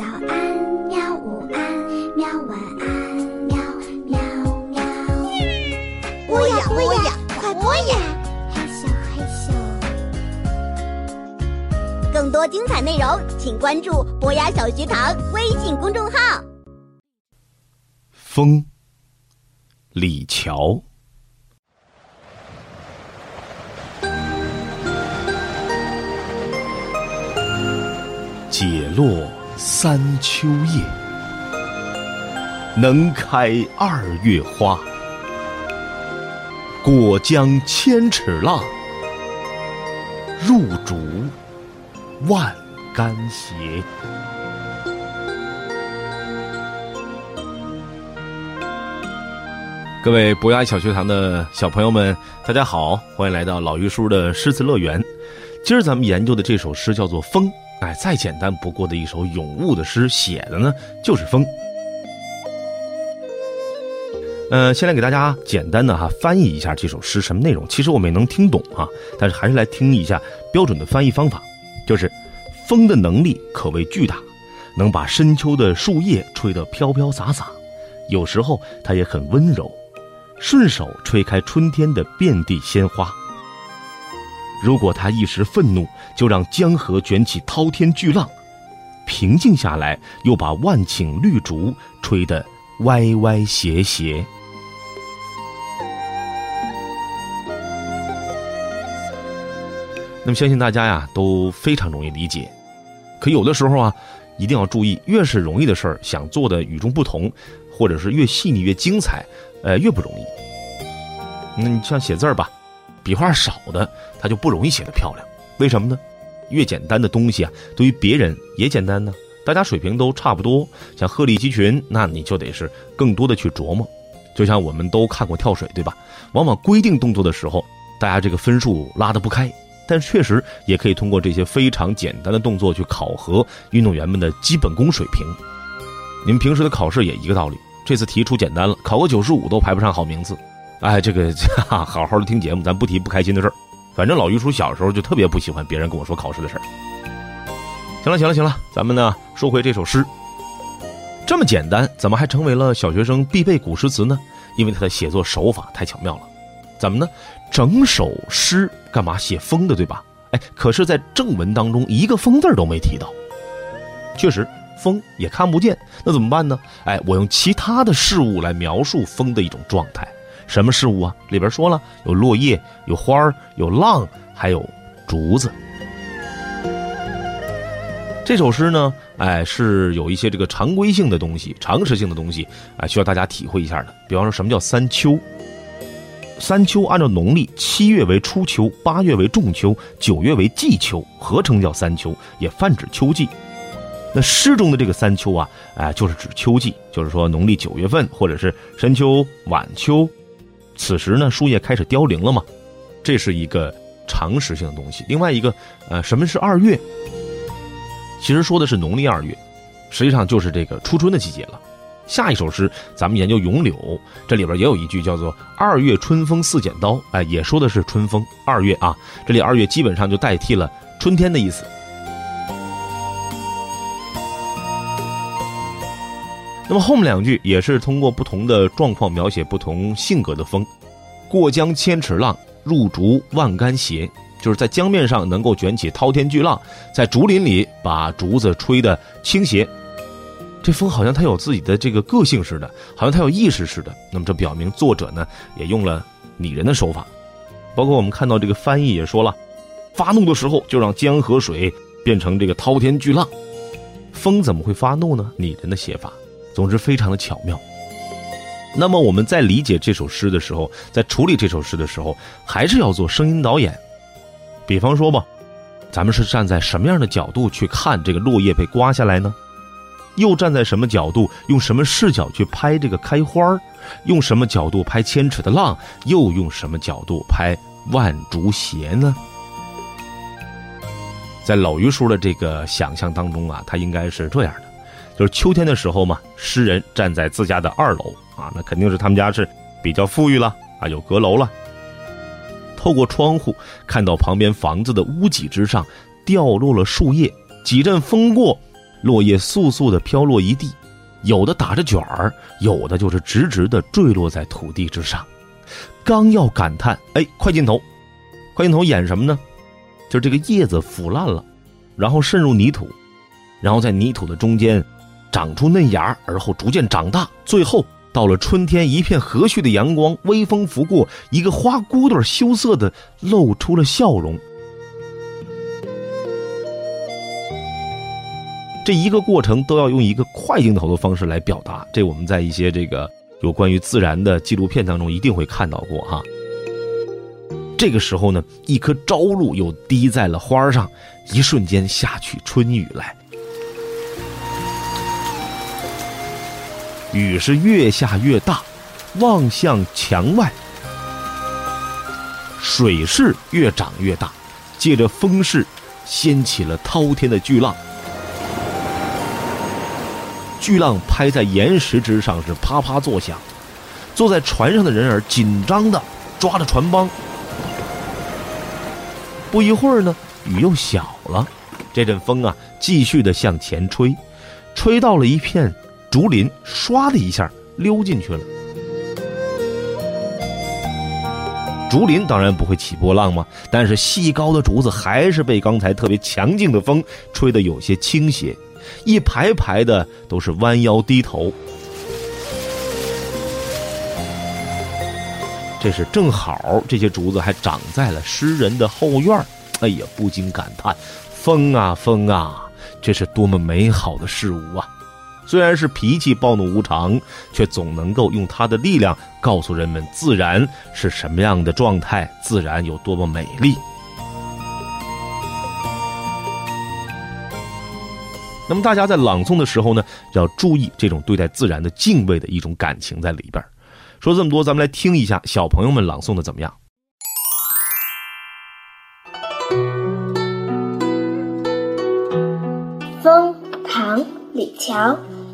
早安，喵！午安，喵！晚安，喵喵喵。播呀播呀，快播呀！嘿咻嘿咻。更多精彩内容，请关注博雅小学堂微信公众号。风，李乔。解落三秋叶，能开二月花。过江千尺浪，入竹万竿斜。各位博雅小学堂的小朋友们，大家好，欢迎来到老于叔的诗词乐园。今儿咱们研究的这首诗叫做《风》。哎，再简单不过的一首咏物的诗，写的呢就是风。呃，先来给大家简单的哈翻译一下这首诗什么内容。其实我们也能听懂哈，但是还是来听一下标准的翻译方法，就是风的能力可谓巨大，能把深秋的树叶吹得飘飘洒洒，有时候它也很温柔，顺手吹开春天的遍地鲜花。如果他一时愤怒，就让江河卷起滔天巨浪；平静下来，又把万顷绿竹吹得歪歪斜斜。那么，相信大家呀都非常容易理解。可有的时候啊，一定要注意，越是容易的事儿，想做的与众不同，或者是越细腻越精彩，呃，越不容易。那你像写字儿吧。笔画少的，它就不容易写得漂亮。为什么呢？越简单的东西啊，对于别人也简单呢。大家水平都差不多，像鹤立鸡群，那你就得是更多的去琢磨。就像我们都看过跳水，对吧？往往规定动作的时候，大家这个分数拉得不开。但确实也可以通过这些非常简单的动作去考核运动员们的基本功水平。你们平时的考试也一个道理。这次题出简单了，考个九十五都排不上好名次。哎，这个 好好的听节目，咱不提不开心的事儿。反正老于叔小时候就特别不喜欢别人跟我说考试的事儿。行了，行了，行了，咱们呢说回这首诗。这么简单，怎么还成为了小学生必备古诗词呢？因为它的写作手法太巧妙了。怎么呢？整首诗干嘛写风的，对吧？哎，可是，在正文当中一个风字都没提到。确实，风也看不见，那怎么办呢？哎，我用其他的事物来描述风的一种状态。什么事物啊？里边说了，有落叶，有花儿，有浪，还有竹子。这首诗呢，哎，是有一些这个常规性的东西、常识性的东西，哎，需要大家体会一下的。比方说，什么叫三秋？三秋按照农历，七月为初秋，八月为仲秋，九月为季秋，合称叫三秋，也泛指秋季。那诗中的这个三秋啊，哎，就是指秋季，就是说农历九月份，或者是深秋、晚秋。此时呢，树叶开始凋零了嘛，这是一个常识性的东西。另外一个，呃，什么是二月？其实说的是农历二月，实际上就是这个初春的季节了。下一首诗，咱们研究咏柳，这里边也有一句叫做“二月春风似剪刀”，哎，也说的是春风。二月啊，这里二月基本上就代替了春天的意思。那么后面两句也是通过不同的状况描写不同性格的风，过江千尺浪，入竹万竿斜，就是在江面上能够卷起滔天巨浪，在竹林里把竹子吹得倾斜。这风好像它有自己的这个个性似的，好像它有意识似的。那么这表明作者呢也用了拟人的手法，包括我们看到这个翻译也说了，发怒的时候就让江河水变成这个滔天巨浪。风怎么会发怒呢？拟人的写法。总之，非常的巧妙。那么，我们在理解这首诗的时候，在处理这首诗的时候，还是要做声音导演。比方说吧，咱们是站在什么样的角度去看这个落叶被刮下来呢？又站在什么角度，用什么视角去拍这个开花儿用什么角度拍千尺的浪？又用什么角度拍万竹斜呢？在老于叔的这个想象当中啊，他应该是这样的。就是秋天的时候嘛，诗人站在自家的二楼啊，那肯定是他们家是比较富裕了啊，有阁楼了。透过窗户看到旁边房子的屋脊之上掉落了树叶，几阵风过，落叶簌簌的飘落一地，有的打着卷儿，有的就是直直的坠落在土地之上。刚要感叹，哎，快镜头，快镜头演什么呢？就是这个叶子腐烂了，然后渗入泥土，然后在泥土的中间长出嫩芽，而后逐渐长大，最后到了春天，一片和煦的阳光，微风拂过，一个花骨朵羞涩的露出了笑容。这一个过程都要用一个快镜头的方式来表达，这我们在一些这个有关于自然的纪录片当中一定会看到过哈。这个时候呢，一颗朝露又滴在了花上，一瞬间下起春雨来。雨是越下越大，望向墙外，水势越涨越大，借着风势，掀起了滔天的巨浪。巨浪拍在岩石之上，是啪啪作响。坐在船上的人儿紧张的抓着船帮。不一会儿呢，雨又小了，这阵风啊，继续的向前吹，吹到了一片竹林，唰的一下溜进去了。竹林当然不会起波浪嘛，但是细高的竹子还是被刚才特别强劲的风吹得有些倾斜。一排排的都是弯腰低头，这是正好，这些竹子还长在了诗人的后院哎呀，不禁感叹：风啊风啊，这是多么美好的事物啊！虽然是脾气暴怒无常，却总能够用它的力量告诉人们自然是什么样的状态，自然有多么美丽。那么大家在朗诵的时候呢，要注意这种对待自然的敬畏的一种感情在里边。说这么多，咱们来听一下小朋友们朗诵的怎么样？风，唐·李峤。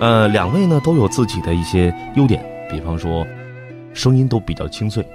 呃，两位呢都有自己的一些优点，比方说，声音都比较清脆。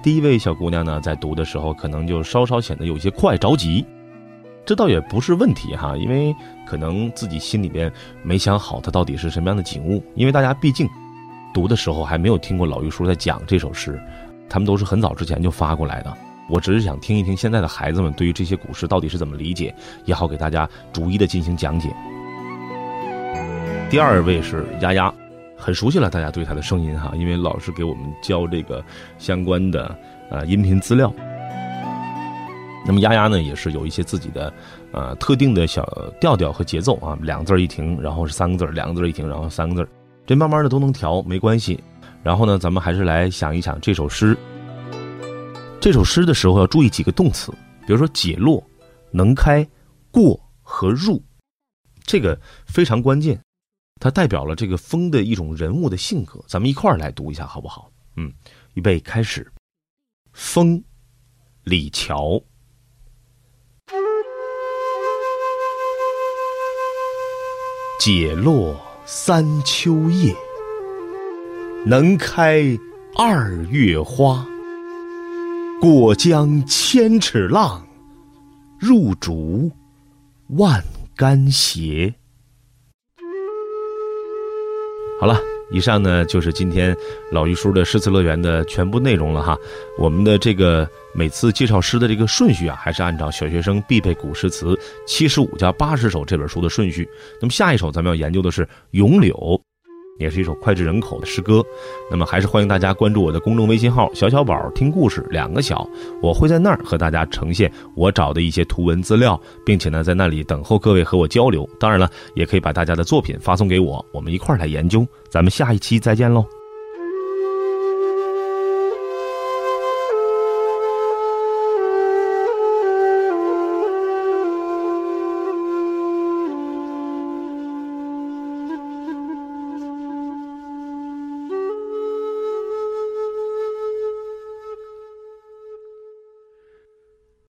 第一位小姑娘呢，在读的时候可能就稍稍显得有些快着急，这倒也不是问题哈，因为可能自己心里边没想好它到底是什么样的景物。因为大家毕竟读的时候还没有听过老玉叔在讲这首诗，他们都是很早之前就发过来的。我只是想听一听现在的孩子们对于这些古诗到底是怎么理解，也好给大家逐一的进行讲解。第二位是丫丫。很熟悉了，大家对他的声音哈，因为老师给我们教这个相关的呃音频资料。那么丫丫呢，也是有一些自己的呃特定的小调调和节奏啊，两个字一停，然后是三个字两个字一停，然后三个字这慢慢的都能调，没关系。然后呢，咱们还是来想一想这首诗。这首诗的时候要注意几个动词，比如说解落、能开、过和入，这个非常关键。它代表了这个风的一种人物的性格，咱们一块儿来读一下好不好？嗯，预备开始。风，李峤。解落三秋叶，能开二月花。过江千尺浪，入竹万竿斜。好了，以上呢就是今天老于叔的诗词乐园的全部内容了哈。我们的这个每次介绍诗的这个顺序啊，还是按照小学生必备古诗词七十五加八十首这本书的顺序。那么下一首咱们要研究的是《咏柳》。也是一首脍炙人口的诗歌，那么还是欢迎大家关注我的公众微信号“小小宝听故事”，两个小，我会在那儿和大家呈现我找的一些图文资料，并且呢，在那里等候各位和我交流。当然了，也可以把大家的作品发送给我，我们一块儿来研究。咱们下一期再见喽。